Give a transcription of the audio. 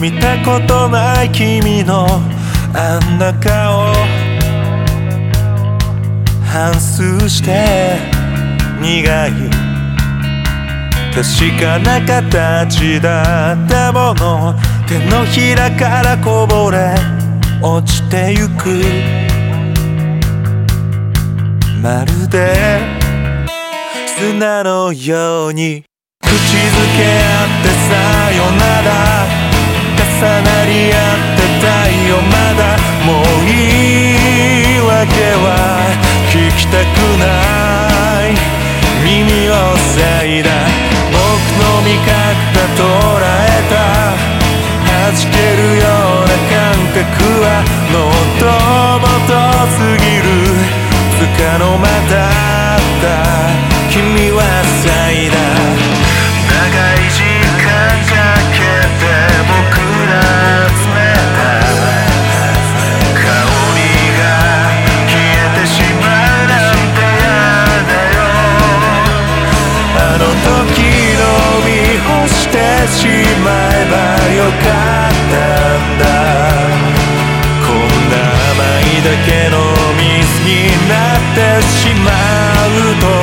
見たことない君のあんな顔反数して苦い。確かな形だったもの。手のひらからこぼれ落ちてゆく。まるで砂のように。口づけ合ってさよなら。重なり合ってたいよまだ。もういいわけは聞きたくない。耳を塞いだ。僕の味覚が捉えた。弾けるような感覚は。もっともと過ぎる。つかの間だった。君はてしまえばよかったんだ。こんな甘いだけの水になってしまう